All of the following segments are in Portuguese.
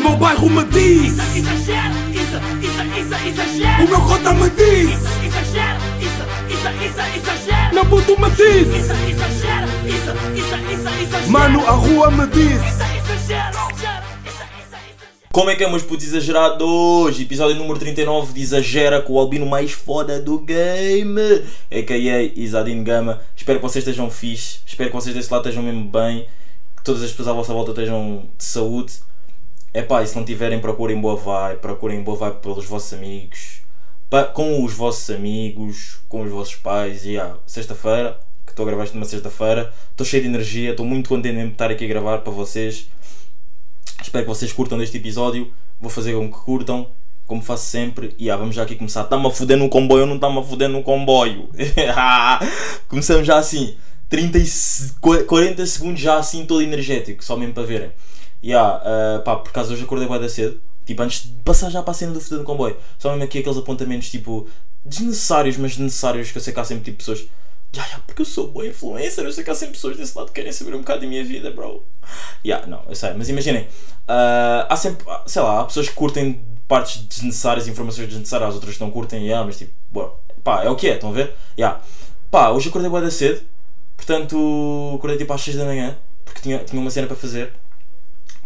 meu bairro me diz Isso, exagero, isso, isso, isso, exagero. O meu cota me diz Isso, exagero, isso, isso, isso, exagero. Meu puto me diz Isso, exagero, isso, isso, isso, exagero. Mano, a rua me diz Isso, exagero. Como é que é, meus putos exagerados? Episódio número 39 de Exagera com o albino mais foda do game, a.k.a. Isadine Gama. Espero que vocês estejam fixe, espero que vocês desse lado estejam mesmo bem, que todas as pessoas à vossa volta estejam de saúde. É pá, e se não tiverem, procurem boa vibe, procurem boa vibe pelos vossos amigos, com os vossos amigos, com os vossos pais. E ah, sexta-feira, que estou a gravar isto numa sexta-feira, estou cheio de energia, estou muito contente de estar aqui a gravar para vocês. Espero que vocês curtam deste episódio. Vou fazer com que curtam, como faço sempre. E ah, vamos já aqui começar. Está-me a foder no comboio ou não está-me a foder no comboio? Começamos já assim. 30 e se- 40 segundos já assim todo energético, só mesmo para verem. E ah, ah, pá, por acaso hoje acordei bem cedo. Tipo, antes de passar já para a cena do foder no comboio. Só mesmo aqui aqueles apontamentos tipo desnecessários, mas necessários que eu sei que há sempre tipo pessoas. Ya, ya, porque eu sou boa influencer, eu sei que há sempre pessoas desse lado que querem saber um bocado da minha vida, bro. Ya, não, eu sei, mas imaginem, ah, há sempre, sei lá, há pessoas que curtem partes desnecessárias, informações desnecessárias, as outras não curtem, ya, mas tipo, boa, pá, é o que é, estão a ver? Ya, pá, hoje acordei da cedo, portanto, acordei tipo às 6 da manhã, porque tinha, tinha uma cena para fazer,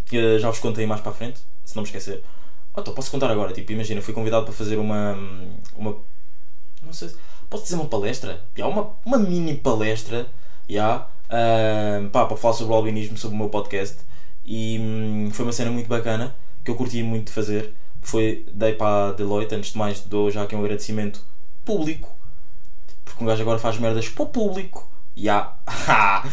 que já vos contei mais para a frente, se não me esquecer. Ah, então posso contar agora, tipo, imagina, fui convidado para fazer uma, uma não sei se. Posso dizer uma palestra? Já, uma, uma mini palestra já, ah, pá, para falar sobre o albinismo, sobre o meu podcast. E hum, foi uma cena muito bacana que eu curti muito de fazer. Foi, dei para a Deloitte, antes de mais, dou já aqui um agradecimento público. Porque um gajo agora faz merdas para o público. Já.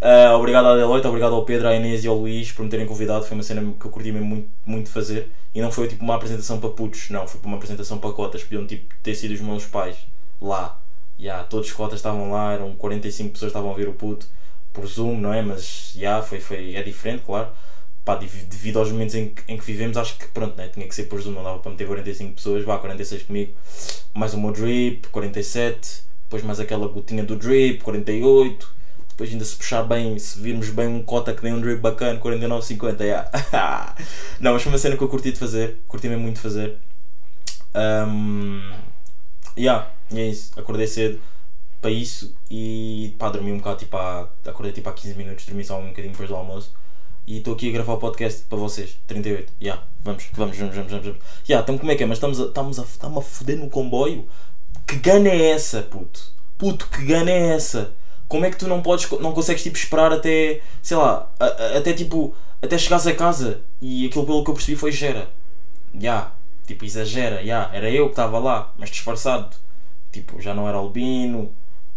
Ah, obrigado à Deloitte, obrigado ao Pedro, à Inês e ao Luís por me terem convidado. Foi uma cena que eu curti mesmo muito, muito fazer. E não foi tipo uma apresentação para putos, não, foi uma apresentação para cotas. Podiam tipo, ter sido os meus pais lá. Já, todos os cotas estavam lá, eram 45 pessoas estavam a ver o puto por Zoom, não é? Mas já, foi, foi, é diferente, claro. Pá, dev- devido aos momentos em que, em que vivemos, acho que pronto, né? tinha que ser por Zoom, não dava para meter 45 pessoas, vá, 46 comigo, mais o meu drip, 47, depois mais aquela gotinha do drip, 48, depois ainda se puxar bem, se virmos bem um cota que nem um drip bacana, 49, 50, já. não, mas foi uma cena que eu curti de fazer, curti mesmo muito de fazer. Um, yeah, e é isso, acordei cedo para isso e pá, dormi um bocado, tipo, há, acordei tipo há 15 minutos, dormi só um bocadinho depois do almoço e estou aqui a gravar o podcast para vocês, 38, yeah, vamos, vamos, vamos, vamos, vamos. Yeah, então como é que é, mas estamos a, estamos a, estamos a foder no comboio? Que gana é essa, puto? Puto, que gana é essa? Como é que tu não podes, não consegues tipo esperar até, sei lá, a- a- até tipo, até chegares a casa e aquilo pelo que eu percebi foi gera. Já, tipo, exagera, já, era eu que estava lá, mas disfarçado. Tipo, já não era albino,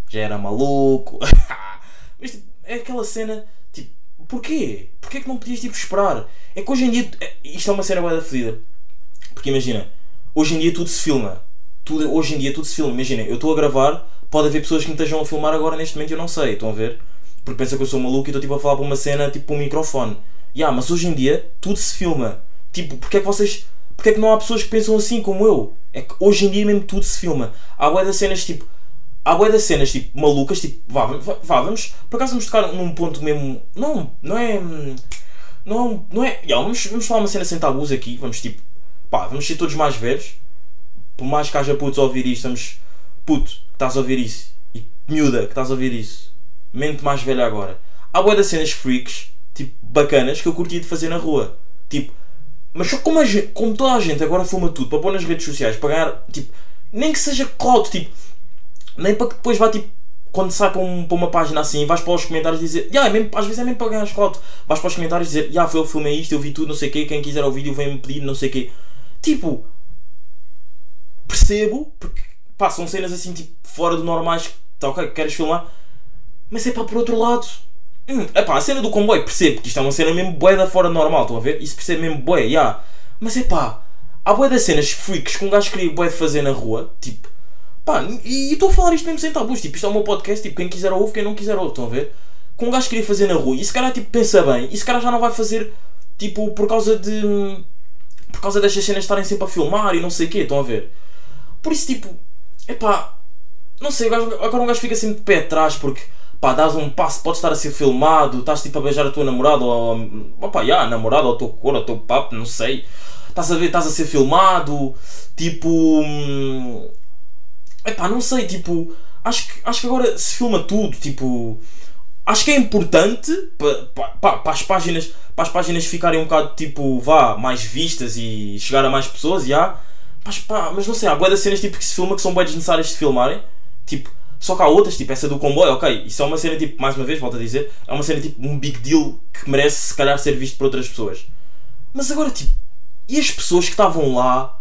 já era maluco. mas tipo, é aquela cena, tipo, porquê? Porquê que não podias tipo esperar? É que hoje em dia, é- isto é uma cena bué da fedida. Porque imagina, hoje em dia tudo se filma. Tudo, hoje em dia tudo se filma. Imagina, eu estou a gravar, pode haver pessoas que me estejam a filmar agora neste momento e eu não sei, estão a ver? Porque pensa que eu sou maluco e estou tipo a falar para uma cena, tipo para um microfone. Ya, mas hoje em dia tudo se filma. Tipo, porque é que vocês. Porque é que não há pessoas que pensam assim como eu? É que hoje em dia mesmo tudo se filma. Há bué das cenas tipo. Há bué das cenas tipo malucas, tipo, vá, vá, vamos. Por acaso vamos tocar num ponto mesmo. Não, não é. Não, não é. Ya, vamos, vamos falar uma cena sem tabus aqui. Vamos tipo. Pá, vamos ser todos mais velhos. Por mais que haja putos a ouvir isto, vamos. Puto, que estás a ouvir isso. E miúda, que estás a ouvir isso. Mente mais velha agora. Há bué das cenas freaks, tipo, bacanas, que eu curtia de fazer na rua. Tipo, mas só como, a gente, como toda a gente agora filma tudo para pôr nas redes sociais, para ganhar, tipo, nem que seja clout, tipo, nem para que depois vá, tipo, quando sai para, um- para uma página assim, vais para os comentários dizer, yeah, é mesmo, às vezes é mesmo para ganhar clout, vais para os comentários dizer, yeah, foi eu filmei isto, eu vi tudo, não sei o quê, quem quiser o vídeo vem-me pedir, não sei o quê. Tipo, percebo, porque pá, são cenas assim, tipo, fora do normais, tá ok, que queres filmar, mas é pá, por outro lado, hum, epá, a cena do comboio, percebo que isto é uma cena mesmo bué da fora do normal, estão a ver? Isso percebe mesmo bué, yeah. mas é pá, há bué das cenas freaks que um gajo queria bué de fazer na rua, tipo, pá, e e estou a falar isto mesmo sem tabus, tipo, isto é o meu podcast, tipo, quem quiser ouve, quem não quiser ouve, estão a ver? Que um gajo queria fazer na rua, e esse cara, tipo, pensa bem, e esse cara já não vai fazer, tipo, por causa de, por causa destas cenas estarem sempre a filmar e não sei o quê, estão a ver? Por isso, tipo, epá, não sei, agora um gajo fica sempre de pé atrás porque, pá, dás um passo, podes estar a ser filmado, estás tipo a beijar a tua namorada ou, opá, já, a namorada ou o teu cor, ou o teu papo, não sei. Estás a ver, estás a ser filmado, tipo. hum, Epá, não sei, tipo. Acho que, acho que agora se filma tudo, tipo. Acho que é importante para as páginas para as páginas ficarem um bocado tipo vá mais vistas e chegar a mais pessoas já mas, pá, mas não sei há das cenas tipo que se filma que são bem desnecessárias de filmarem. Tipo só que há outras tipo essa do comboio ok isso é uma cena tipo mais uma vez volto a dizer é uma cena tipo um big deal que merece se calhar ser visto por outras pessoas. Mas agora tipo e as pessoas que estavam lá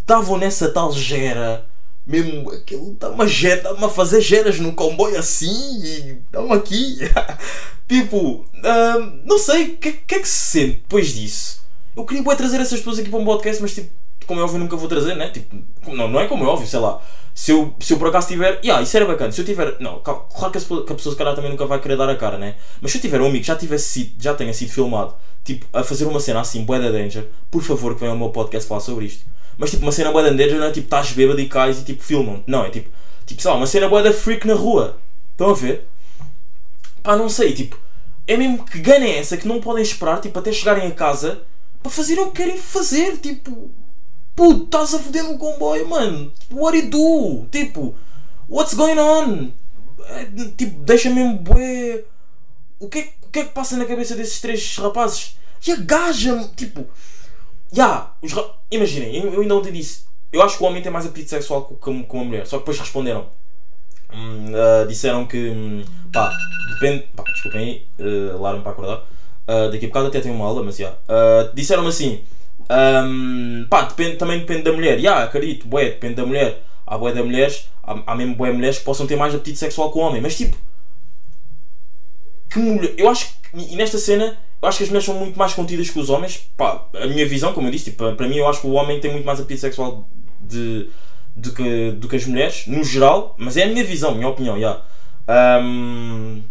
estavam nessa tal gera mesmo aquilo está-me a, ge- está-me a fazer geras no comboio assim e estão aqui. Tipo ah, não sei o que, que é que se sente depois disso? Eu queria bué trazer essas pessoas aqui para um podcast mas tipo como é óbvio nunca vou trazer né tipo não, não é como é óbvio sei lá se eu, se eu por acaso tiver yeah, isso era bacana se eu tiver não claro que a, pessoa- se calhar também nunca vai querer dar a cara né mas se eu tiver um amigo que já tivesse sido já tenha sido filmado tipo a fazer uma cena assim bué da danger por favor que venha ao meu podcast falar sobre isto mas tipo, uma cena boa da danger não é tipo, estás bêbado e cais e tipo, filmam Não, é tipo, tipo, sei lá, uma cena boa da freak na rua. Estão a ver? Pá, não sei, tipo, é mesmo que ganha é essa que não podem esperar, tipo, até chegarem a casa para fazerem o que querem fazer. Tipo, puto, estás a foder no comboio, mano. What do you do? Tipo, what's going on? É, tipo, deixa mesmo bué. O que, é, o que é que passa na cabeça desses três rapazes? E a gaja, tipo. Ya, ra- imaginem, eu, eu ainda ontem disse. Eu acho que o homem tem mais apetite sexual que, que, que uma mulher. Só que depois responderam. Hum, ah, disseram que. hum, pá, depende. Pá, desculpem aí, uh, alarme para acordar. Ah, daqui a bocado até tenho uma aula, mas já. Ah, Disseram-me assim. Hum, pá, depende, também depende da mulher. Ya, acredito, bué, depende da mulher. Há bué de mulheres, há, há mesmo bué mulheres que possam ter mais apetite sexual que o homem. Mas tipo, que mulher. Eu acho que. E nesta cena, eu acho que as mulheres são muito mais contidas que os homens. Pá, a minha visão, como eu disse, tipo, para mim, eu acho que o homem tem muito mais apetite sexual de, do, que, do que as mulheres, no geral. Mas é a minha visão, a minha opinião, já. Ahm,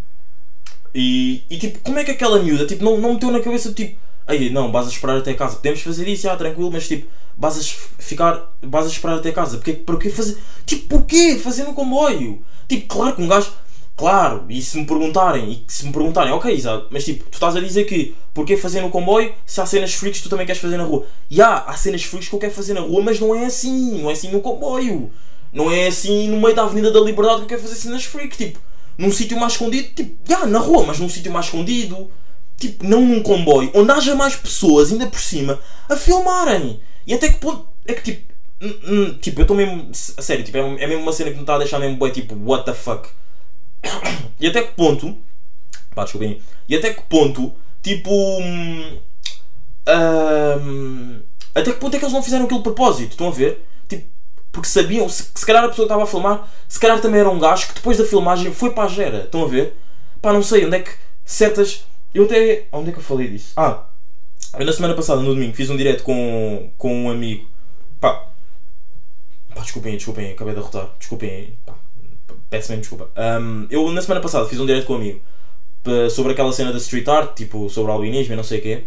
e, e tipo, como é que aquela miúda tipo, não, não meteu na cabeça tipo, aí não, vas a esperar até casa, podemos fazer isso, já, tranquilo, mas tipo, vas a ficar, vas a esperar até casa, porque, porquê fazer, tipo, porquê fazer no comboio? Tipo, claro que um gajo, claro, e se me perguntarem, e se me perguntarem, ok, mas tipo, tu estás a dizer que, porquê fazer no comboio, se há cenas freaks tu também queres fazer na rua? Já, há cenas freaks que eu quero fazer na rua, mas não é assim, não é assim no comboio. Não é assim no meio da Avenida da Liberdade que eu quero fazer cenas freak, tipo, num sítio mais escondido, tipo, já, na rua, mas num sítio mais escondido, tipo, não num comboio, onde haja mais pessoas, ainda por cima, a filmarem. E até que ponto é que, tipo, tipo, eu estou mesmo, a sério, tipo, é, é mesmo uma cena que me está a deixar mesmo, bué, tipo, what the fuck. E até que ponto, pá, desculpem, e até que ponto, tipo, hum, hum, até que ponto é que eles não fizeram aquilo de propósito, estão a ver? Tipo, porque sabiam, se, se calhar a pessoa que estava a filmar, se calhar também era um gajo que depois da filmagem foi para a gera. Estão a ver? Pá, não sei onde é que certas. Eu até. Onde é que eu falei disso? Ah, eu na semana passada, no domingo, fiz um direto com, com um amigo. Pá, pá, desculpem, desculpem, acabei de arrotar. Desculpem, pá, peço mesmo desculpa. Ahm, eu na semana passada fiz um direto com um amigo sobre aquela cena da street art, tipo sobre albinismo e não sei o quê.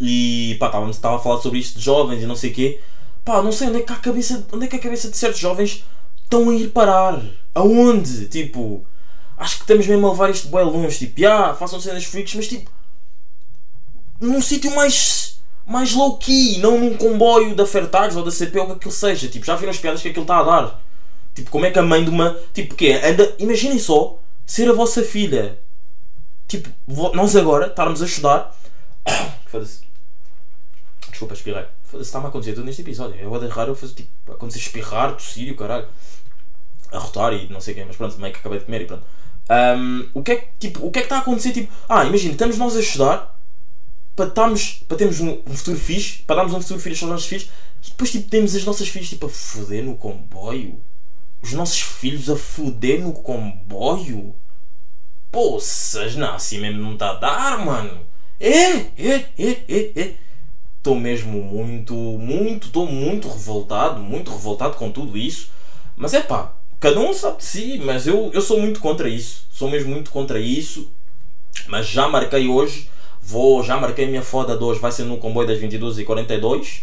E pá, estava a falar sobre isto de jovens e não sei o quê. Pá, não sei onde é que a cabeça, onde é que a cabeça de certos jovens estão a ir parar. Aonde? Tipo, acho que estamos mesmo a levar isto bem longe. Tipo, ah, façam cenas freaks, mas tipo, num sítio mais, mais low key, não num comboio da Fertags ou da CP ou o que aquilo seja. Tipo, já viram as piadas que aquilo está a dar? Tipo, como é que a mãe de uma. Tipo, que? Anda, imaginem só ser a vossa filha. Tipo, nós agora estarmos a estudar. Foda-se. Desculpa, espirrei. Foda-se, está-me a acontecer tudo neste episódio. É o de raro eu fazer tipo, acontecer espirrar, tossir e o caralho. Arrotar e não sei o quê, mas pronto, meio que acabei de comer e pronto. Ahm, o, que é que, tipo, o que é que está a acontecer? Tipo, ah, imagina, estamos nós a estudar para, estarmos, para termos um, um futuro fixe, para darmos um futuro fixe aos nossos filhos e depois tipo, temos as nossas filhas tipo, a foder no comboio. Os nossos filhos a foder no comboio. Poças, não, assim mesmo não está a dar, mano. É, é, é, é, é. Estou mesmo muito, muito, estou muito revoltado, muito revoltado com tudo isso. Mas é pá, cada um sabe de si, mas eu, eu sou muito contra isso. Sou mesmo muito contra isso. Mas já marquei hoje, vou, já marquei minha foda de hoje, vai ser no comboio das 22h42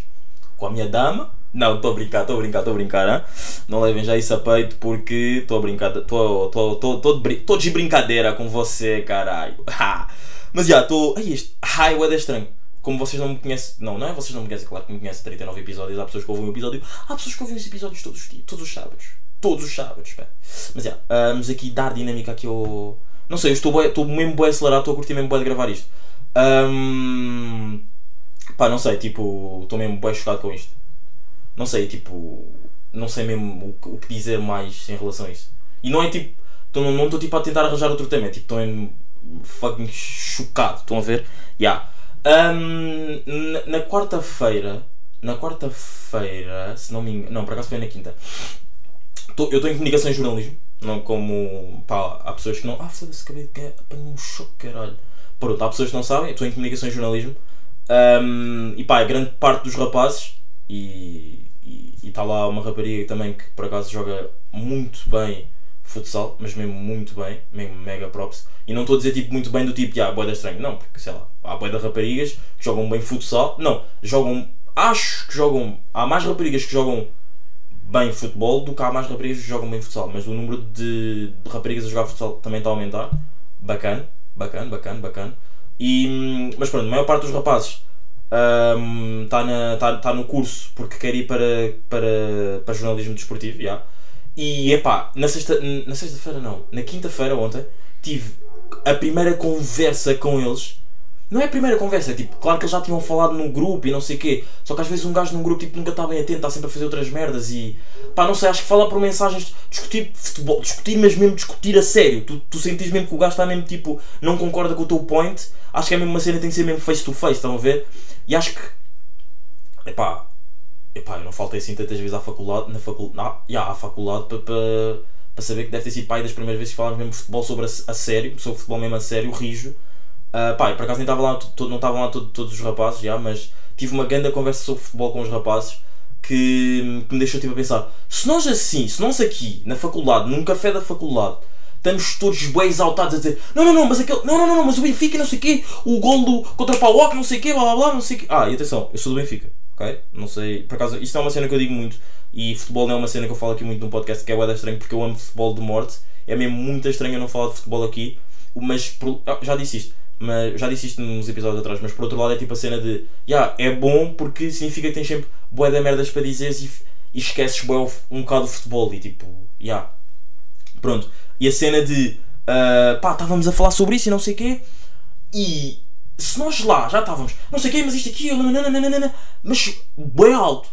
com a minha dama, Não, estou a brincar, estou a brincar, estou a brincar, hein? não levem já isso a peito porque estou a brincar, estou de brincadeira com você, caralho. Mas já, estou. Ai, este ai, é estranho. Como vocês não me conhecem, não, não é vocês não me conhecem, claro que me conhecem 39 episódios, há pessoas que ouvem um episódio, há pessoas que ouvem os episódios todos os dias, todos os sábados. Todos os sábados, pá. Mas já, vamos aqui dar dinâmica aqui ao. Não sei, eu estou, bué- estou mesmo bem acelerado, estou a curtir mesmo bem de gravar isto. Ahm, pá, não sei, tipo, estou mesmo bem chocado com isto. Não sei, tipo, não sei mesmo o, o que dizer mais em relação a isso. E não é tipo, tô, não estou tipo a tentar arranjar outro tema, é tipo, estou mesmo fucking chocado, estão a ver? Ya. Ahm, na na quarta-feira, na quarta-feira, se não me engano, não, por acaso foi na quinta. Tô- eu estou em comunicação e jornalismo, não como, pá, há pessoas que não, ah, foda-se, acabei de apanhei um choque, caralho. Pronto, há pessoas que não sabem, estou em comunicação e jornalismo, Ahm, e pá, grande parte dos rapazes, e está lá uma rapariga também que por acaso joga muito bem futsal, mas mesmo muito bem, mesmo mega props. E não estou a dizer tipo muito bem do tipo, ah, boeda estranho, não, porque sei lá, há boeda raparigas que jogam bem futsal, não, jogam, acho que jogam, há mais raparigas que jogam bem futebol do que há mais raparigas que jogam bem futsal, mas o número de, raparigas a jogar futsal também está a aumentar, bacana, bacana, bacana, bacana. E, hum, mas pronto, a maior parte dos rapazes está na tá, tá no curso porque quer ir para, para, para jornalismo desportivo, já. E epá, na sexta, na sexta-feira não, na quinta-feira ontem tive a primeira conversa com eles. Não é a primeira conversa, tipo, claro que eles já tinham falado no grupo e não sei o quê. Só que às vezes um gajo num grupo tipo, nunca está bem atento, está sempre a fazer outras merdas e pá, não sei, acho que falar por mensagens, discutir futebol, discutir, mas mesmo discutir a sério. Tu, tu sentes mesmo que o gajo está mesmo tipo, não concorda com o teu point. Acho que é mesmo uma cena tem que ser mesmo face to face, estão a ver? E acho que epá, epá, eu não faltei assim tantas vezes à faculdade, na faculdade, yeah, à faculdade para, para, para saber que deve ter sido pai das primeiras vezes que falámos mesmo futebol sobre a, a sério, sobre futebol mesmo a sério, rijo. Uh, pá, e por acaso nem estava lá, to- não estavam lá to- todos os rapazes, já, mas tive uma grande conversa sobre futebol com os rapazes que, que me deixou tipo a pensar, se nós assim, se nós aqui na faculdade, num café da faculdade, estamos todos bem exaltados a dizer não, não, não, mas aquele, não, não, não, mas o Benfica não sei o quê, o gol do, contra o Pauoc não sei o quê, blá blá blá, não sei o quê. Ah, e atenção, eu sou do Benfica, ok? Não sei, por acaso, isto é uma cena que eu digo muito e futebol não é uma cena que eu falo aqui muito num podcast que é da estranho porque eu amo futebol de morte, é mesmo muito estranho eu não falar de futebol aqui, mas ah, já disse isto. Mas já disse isto nos episódios atrás, mas por outro lado é tipo a cena de yeah, é bom porque significa que tens sempre bué da merdas para dizeres e, e esqueces bué um bocado o futebol e tipo, yeah, Pronto. E a cena de ah, pá, estávamos a falar sobre isso e não sei o quê. E se nós lá já estávamos, não sei o quê, mas isto aqui, nananana, mas bem alto.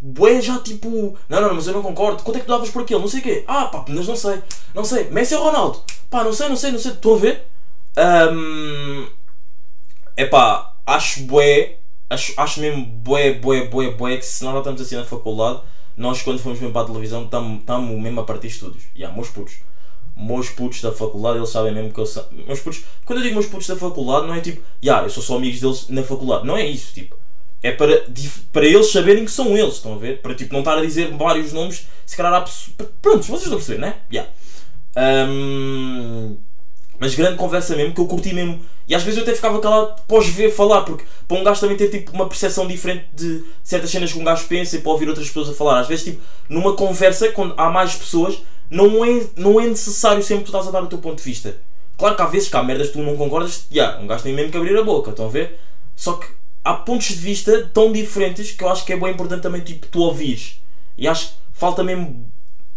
Bué já tipo, não, não, mas eu não concordo. Quanto é que tu davas por aquele? Não sei o quê. Ah, pá, mas não sei. Não sei. Messi ou Ronaldo? Pá, não sei, não sei, não sei. Estão a ver? Ahm, Epá, acho bué, acho, acho mesmo bué, bué, bué, bué que se nós estamos assim na faculdade, nós quando fomos mesmo para a televisão estamos mesmo a partir de estúdios. Há meus putos. Meus putos da faculdade, eles sabem mesmo que eu sou. Meus putos, quando eu digo meus putos da faculdade, não é tipo, já, eu sou só amigos deles na faculdade. Não é isso, tipo. É para, para eles saberem que são eles, estão a ver? Para tipo não estar a dizer vários nomes, se calhar há pessoas. Pronto, vocês estão a perceber, né? Yeah. Ahm, mas grande conversa mesmo, que eu curti mesmo. E às vezes eu até ficava calado pós ver falar, porque para um gajo também ter tipo, uma percepção diferente de certas cenas que um gajo pensa e para ouvir outras pessoas a falar. Às vezes, tipo, numa conversa, quando há mais pessoas, não é, não é necessário sempre tu estás a dar o teu ponto de vista. Claro que há vezes que há merdas que tu não concordas, yeah, um gajo tem mesmo que abrir a boca, estão a ver? Só que há pontos de vista tão diferentes que eu acho que é bem importante também tipo, tu ouvires. E acho que falta mesmo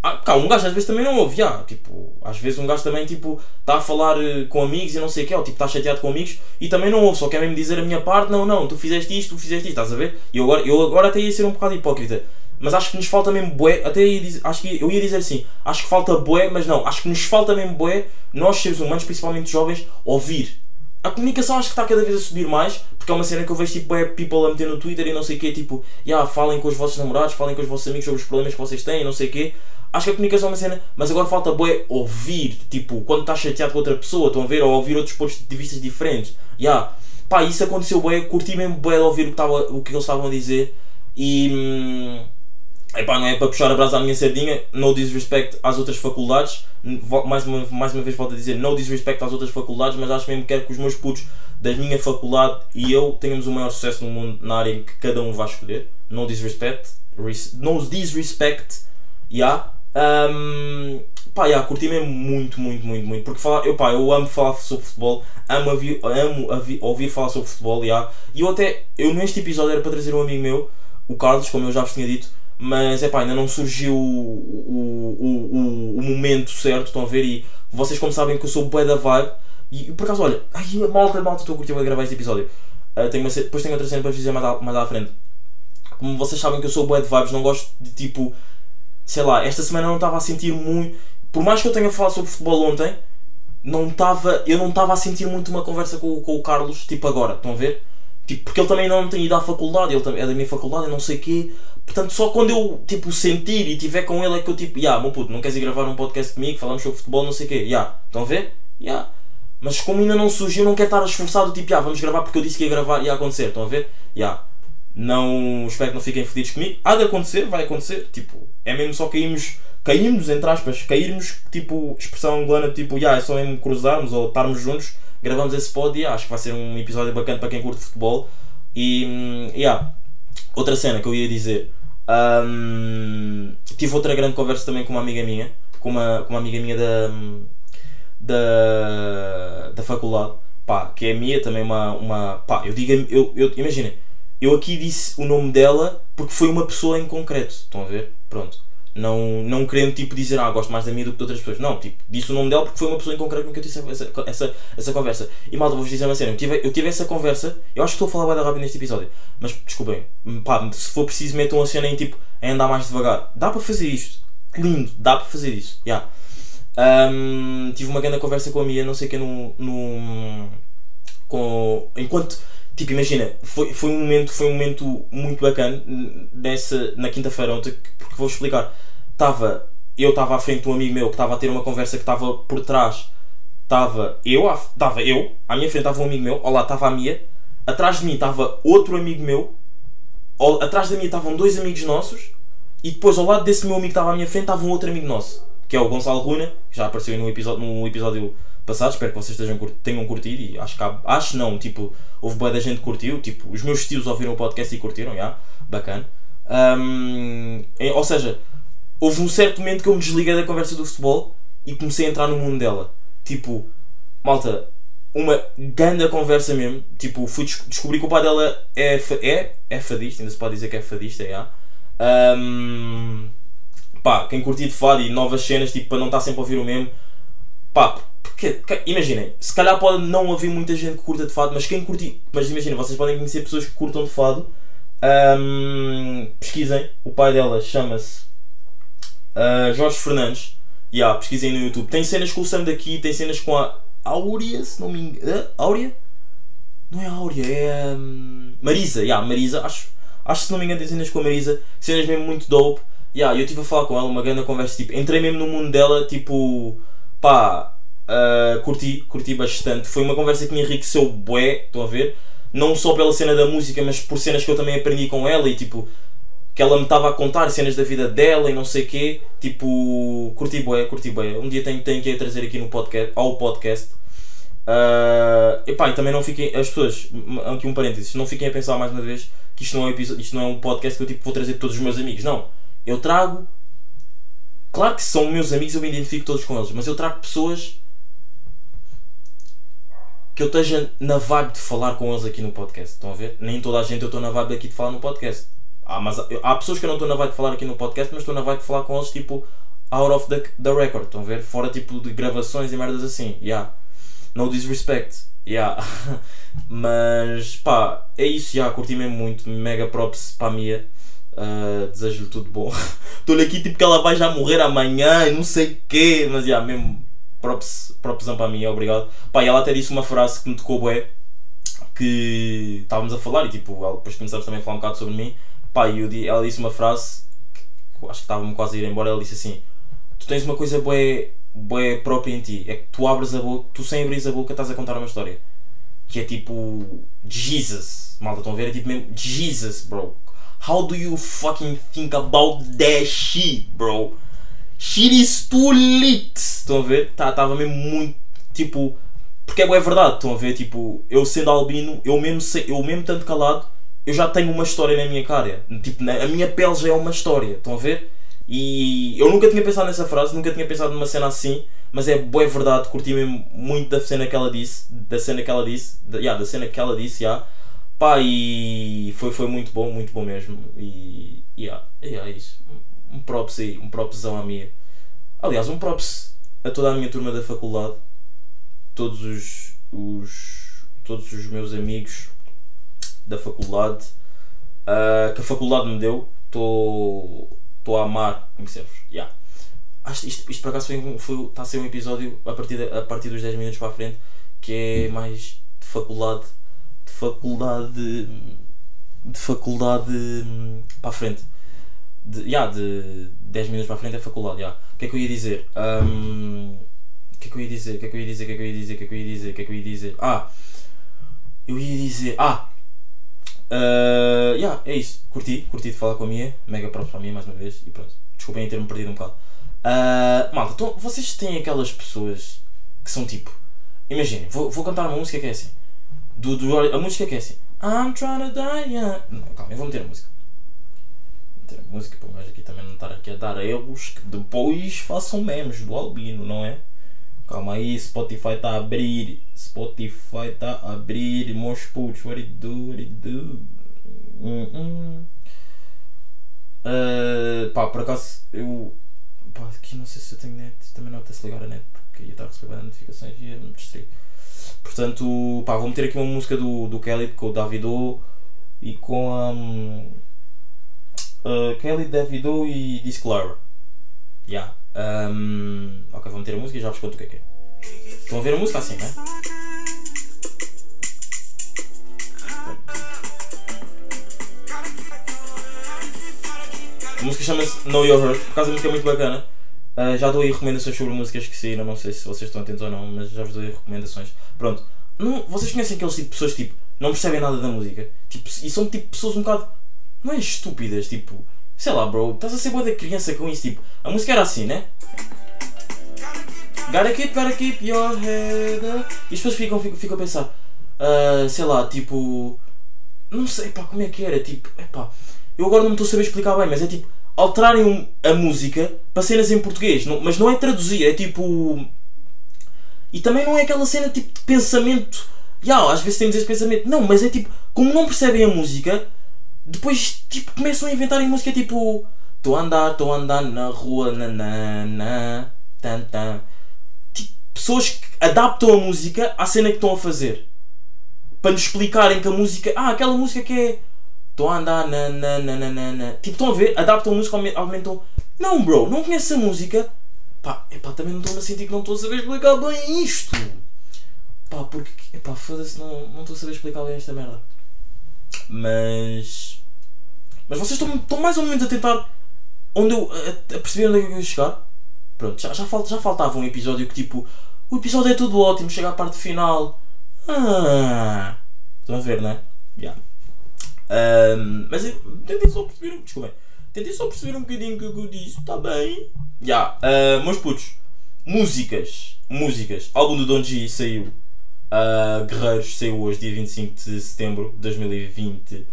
ah, cá, um gajo às vezes também não ouve, já, tipo, às vezes um gajo também tipo está a falar eh, com amigos e não sei o que, ou tipo está chateado com amigos e também não ouve, só quer mesmo dizer a minha parte, não, não, tu fizeste isto, tu fizeste isto, estás a ver? E eu agora, eu agora até ia ser um bocado hipócrita, mas acho que nos falta mesmo bué, até ia dizer, acho que eu ia dizer assim, acho que falta bué, mas não, acho que nos falta mesmo bué, nós seres humanos, principalmente jovens, ouvir. A comunicação acho que está cada vez a subir mais, porque é uma cena que eu vejo tipo é people a meter no Twitter e não sei o quê, tipo, yeah, falem com os vossos namorados, falem com os vossos amigos sobre os problemas que vocês têm e não sei o quê. Acho que a comunicação é uma cena, mas agora falta bué ouvir, tipo, quando estás chateado com outra pessoa, estão a ver, ou ouvir outros pontos de vista diferentes. Yeah. Pá, isso aconteceu bué, curti mesmo bué de ouvir o que, tava, o que eles estavam a dizer e. Hum, não é para puxar a brasa à minha sardinha, no disrespect às outras faculdades, mais uma, mais uma vez volto a dizer, no disrespect às outras faculdades, mas acho mesmo que quero que os meus putos da minha faculdade e eu tenhamos o maior sucesso no mundo na área em que cada um vai escolher. No disrespect, res, no disrespect, yeah. Um, pá, yeah, curti mesmo muito, muito, muito, muito. Porque falar, eu, pá, eu amo falar sobre futebol, amo, ouvir, amo ouvir, ouvir falar sobre futebol, yeah. e eu até, eu neste episódio era para trazer um amigo meu, o Carlos, como eu já vos tinha dito, mas é pá, ainda não surgiu o, o, o, o momento certo, estão a ver? E vocês, como sabem, que eu sou bué da vibe, e por acaso, olha, ai, malta, malta, estou a curtir a gravar este episódio. Ah, tenho uma, depois tenho outra cena para vos dizer mais à, mais à frente. Como vocês sabem que eu sou bué de vibes, não gosto de tipo, sei lá, esta semana não estava a sentir muito. Por mais que eu tenha falado sobre futebol ontem, não estava, eu não estava a sentir muito uma conversa com, com o Carlos, tipo agora, estão a ver? Tipo, porque ele também não tem ido à faculdade, ele também é da minha faculdade, não sei o quê. Portanto, só quando eu tipo sentir e tiver com ele é que eu tipo, ya, meu puto, não queres ir gravar um podcast comigo, falamos sobre futebol, não sei o quê, ya, estão a ver? Ya. Mas como ainda não surgiu, não quero estar esforçado, tipo, ya, vamos gravar porque eu disse que ia gravar ia acontecer, estão a ver? Ya. Não, espero que não fiquem fedidos comigo. Há de acontecer, vai acontecer. Tipo, é mesmo só caímos, caímos, entre aspas, cairmos, tipo, expressão angolana, tipo, yeah, é só mesmo cruzarmos ou estarmos juntos, gravamos esse pod e yeah, acho que vai ser um episódio bacana para quem curte futebol. E, hum, yeah, outra cena que eu ia dizer, hum, tive outra grande conversa também com uma amiga minha, com uma, com uma amiga minha da, da, da faculdade, pá, que é minha, também uma, uma pá, eu digo, eu, eu, imaginem, eu aqui disse o nome dela porque foi uma pessoa em concreto, estão a ver? Pronto. Não, não querendo tipo dizer, ah, gosto mais da minha do que de outras pessoas. Não, tipo, disse o nome dela porque foi uma pessoa em concreto com que eu tive essa, essa, essa conversa. E malta, vou-vos dizer uma cena, eu tive, eu tive essa conversa, eu acho que estou a falar bem rápido neste episódio, mas desculpem, pá, se for preciso metam a cena em tipo, em andar mais devagar. Dá para fazer isto. Lindo, dá para fazer isso. Yeah. Um, tive uma grande conversa com a Mia, não sei que, no, no. com. Enquanto. Tipo, imagina, foi, foi, um momento, foi um momento muito bacana nessa, na quinta-feira ontem, porque vou explicar. Tava, eu estava à frente de um amigo meu que estava a ter uma conversa que estava por trás. Estava eu, estava eu, à minha frente estava um amigo meu, lado estava a Mia, atrás de mim estava outro amigo meu, ao, atrás da mim estavam dois amigos nossos, e depois ao lado desse meu amigo que estava à minha frente estava um outro amigo nosso, que é o Gonçalo Runa, que já apareceu no episódio, no episódio passado, espero que vocês estejam, tenham curtido e acho que há, acho não, tipo, houve boa da gente que curtiu, tipo, os meus tios ouviram o podcast e curtiram, já, bacana. Ahm, é- ou seja, houve um certo momento que eu me desliguei da conversa do futebol e comecei a entrar no mundo dela. Tipo, malta, uma grande conversa mesmo. Tipo, fui des- descobri que o pai dela é, é, é fadista, ainda se pode dizer que é fadista, já. Ahm, pá, quem curtir de fado e novas cenas, tipo, para não estar sempre a ouvir o mesmo, pá, porque, que- imaginem, se calhar pode não haver muita gente que curta de fado, mas quem curtir, mas imaginem, vocês podem conhecer pessoas que curtam de fado. Ahm, pesquisem, o pai dela chama-se ah, Jorge Fernandes. Yeah, pesquisem no YouTube. Tem cenas com o Sam daqui, tem cenas com a Áurea, se não me engano. Áurea? Não é Áurea, é hum, Marisa. Yeah, Marisa, acho, acho que se não me engano tem cenas com a Marisa, cenas mesmo muito dope. Yeah, eu estive a falar com ela, uma grande conversa. Tipo, entrei mesmo no mundo dela, tipo, pá, ah, curti, curti bastante. Foi uma conversa que me enriqueceu bué, estão a ver? Não só pela cena da música, mas por cenas que eu também aprendi com ela e tipo, que ela me estava a contar cenas da vida dela e não sei quê. Tipo, curti bué, curti bué. Um dia tenho, tenho que a trazer aqui no podcast, ao podcast. Ah, epá, e também não fiquem, as pessoas, aqui um parênteses, não fiquem a pensar mais uma vez que isto não é um, isto não é um podcast que eu tipo, vou trazer todos os meus amigos. Não, eu trago, claro que são meus amigos, eu me identifico todos com eles, mas eu trago pessoas que eu esteja na vibe de falar com eles aqui no podcast. Estão a ver? Nem toda a gente eu estou na vibe aqui de falar no podcast. Há, mas, há pessoas que eu não estou na vibe de falar aqui no podcast, mas estou na vibe de falar com eles tipo out of the, the record. Estão a ver? Fora tipo de gravações e merdas assim. Yeah. No disrespect. Yeah. mas pá, é isso. Yeah, curti mesmo muito. Mega props para a Mia. Uh, Desejo-lhe tudo bom. Estou-lhe aqui tipo que ela vai já morrer amanhã e não sei o quê. Mas yeah, mesmo props, propsão para mim, obrigado. Pá, ela até disse uma frase que me tocou bué, que estávamos a falar e tipo, ela- depois começamos também a falar um bocado sobre mim. Pá, e ela disse uma frase que acho que estava-me quase a ir embora. Ela disse assim: Tu tens uma coisa bué, bué própria em ti, é que tu abres a boca, tu sem abrir a boca estás a contar uma história. Que é tipo, Jesus, malta, estão a ver? É tipo mesmo, Jesus, bro. How do you fucking think about that shit, bro? Shit. Estão a ver? Estava tá, mesmo muito. Tipo. Porque é, verdade, estão a ver? Tipo, eu sendo albino, eu mesmo, eu mesmo tanto calado, eu já tenho uma história na minha cara. Tipo, na- a minha pele já é uma história. Estão a ver? E eu nunca tinha pensado nessa frase, nunca tinha pensado numa cena assim, mas é boa verdade, curti mesmo muito da cena que ela disse, da cena que ela disse, da, yeah, da cena que ela disse, yeah. pá, e foi, foi muito bom, muito bom mesmo, e yeah, yeah, é isso, um props aí, um propsão à minha, aliás, um props a toda a minha turma da faculdade, todos os, os todos os meus amigos da faculdade, ah, que a faculdade me deu, estou a amar conhecer-vos. Yeah. Que isto, isto por acaso foi, foi, está a ser um episódio a partir, de- a partir dos 10 minutos para a frente que é mais de faculdade de faculdade de faculdade hum, para a frente de, yeah, de 10 minutos para a frente é faculdade yeah. o que é que eu ia dizer Hum, o que é que eu ia dizer o que é que eu ia dizer o que é que eu ia dizer o que é que eu ia dizer o que é que eu ia dizer ah eu ia dizer ah Uh, yeah, é isso. Curti, curti de falar com a minha. Mega props para a minha mais uma vez. E pronto. Desculpem em ter-me perdido um bocado. Uh, malta, então, vocês têm aquelas pessoas que são tipo. Imaginem, vou, vou cantar uma música que é assim. Do, do, a música que é assim. I'm trying to die young. Não, calma, eu vou meter a música. A música para gajo aqui também não estar aqui a dar erros que depois façam memes do albino, não é? Calma aí, Spotify está a abrir. Spotify está a abrir. Meus putos, what it do, what it do. Hum, hum. Ah, pá, por acaso eu. Pá, aqui não sei se eu tenho net. Também não até-se ligar a net porque ia estar a receber notificações e ia me distrair. Portanto, pá, vou meter aqui uma música do, do Kelly com o Davido e com a. hum, ah, Kelly, Davido e Disclaimer. Yeah. Um, ok, vou meter a música e já vos conto o que é que é. Estão a ver a música assim, né? A música chama-se Know Your Hurt, por causa da música é muito bacana. Uh, já dou aí recomendações sobre músicas que saíram, não sei se vocês estão atentos ou não, mas já vos dou aí recomendações. Pronto, não, vocês conhecem aqueles tipo de pessoas tipo, não percebem nada da música tipo, e são tipo pessoas um bocado, não é estúpidas, tipo, sei lá, bro, estás a ser boa da criança com isso, tipo, a música era assim, né? Gotta keep, gotta keep your head up. E as pessoas ficam, ficam, ficam a pensar, ah, sei lá, tipo. Não sei, pá, como é que era? Tipo, epá, eu agora não me estou a saber explicar bem, mas é tipo, alterarem a música para cenas em português, não- mas não é traduzir, é tipo. E também não é aquela cena tipo de pensamento. Ya, às vezes temos esse pensamento. Não, mas é tipo, como não percebem a música, depois tipo começam a inventarem música tipo. Estou a andar, estou a andar na rua, nanana, tan tan. Tipo, pessoas que adaptam a música à cena que estão a fazer. Para nos explicarem que a música. Ah, aquela música que é. Estou a andar na. Tipo, estão a ver? Adaptam a música, aumen- aumentam. Não, bro, não conheces a música. Pá, epá, também não estou a sentir que não estou a saber explicar bem isto. Pá, porque. Epá, foda-se, não não estou a saber explicar bem esta merda. Mas. Mas vocês estão, estão mais ou menos a tentar. Onde eu. a, a perceber onde é que eu ia chegar? Pronto, já, já, já faltava um episódio que tipo. O episódio é tudo ótimo, chega à parte final. Ah. Estão a ver, não é? Yeah. Ahm, mas eu tentei só perceber um. Desculpem. Tentei só perceber um bocadinho o que eu disse. Está bem. Já. Yeah. meus putos. Músicas. Músicas. Álbum do Don G saiu. Ah, Guerreiros saiu hoje, dia 25 de setembro de 2020.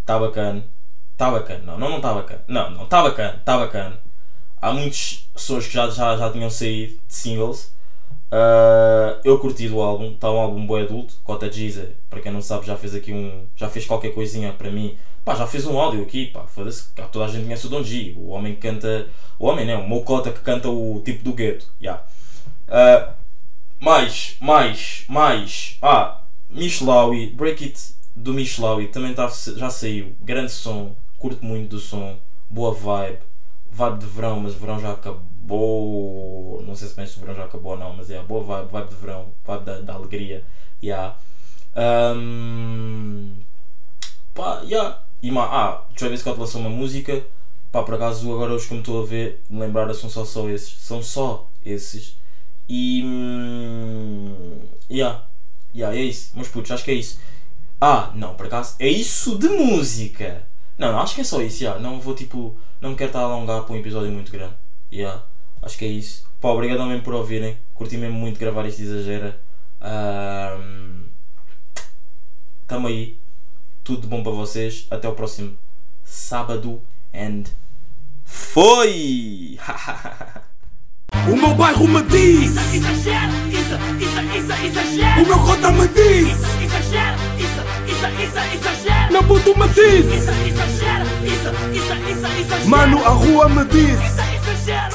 Está bacana. Está bacana. Não, não, não está bacana. Não, não, está bacana. Está bacana. Há muitos sons que já, já, já tinham saído de singles. Ah, eu curti do álbum, está um álbum boi adulto, Cota Giza, para quem não sabe já fez aqui um. já fez qualquer coisinha para mim. Pá, já fez um áudio aqui, pá, foda-se, toda a gente conhece o Don G, o homem que canta. O homem não, o meu cota que canta o tipo do gueto. Yeah. Ah, mais, mais, mais. Ah, Mishlawi, Break It do Mishlawi também tá, já saiu. Grande som, curto muito do som, boa vibe, vibe de verão, mas verão já acabou. Não sei se bem se o verão já acabou ou não, mas é boa vibe, vibe de verão, vibe da, da alegria. Yeah. Um, pá, yeah. E ma, ah, Travis Scott lançou uma música. Pá, por acaso agora os que me estou a ver, me lembrar são só, só esses. São só esses. E. Hum, yeah. Yeah, é isso. Meus putos, acho que é isso. Ah, não, por acaso. É isso de música. Não, não, acho que é só isso, já. Não vou tipo. Não me quero estar a alongar para um episódio muito grande. Yeah. Acho que é isso. Pá, obrigado mesmo por ouvirem. Curti mesmo muito gravar isto exagera. Ahm, Tamo aí. Tudo de bom para vocês. Até o próximo sábado. And foi! O meu bairro me diz, isso, isso, isso, exagera. o meu cota me diz, isso, isso, isso, exagera. Meu puto me diz, Isso, exagera, isso, isso, isso, exagera. mano a rua me diz. Isso, exagera.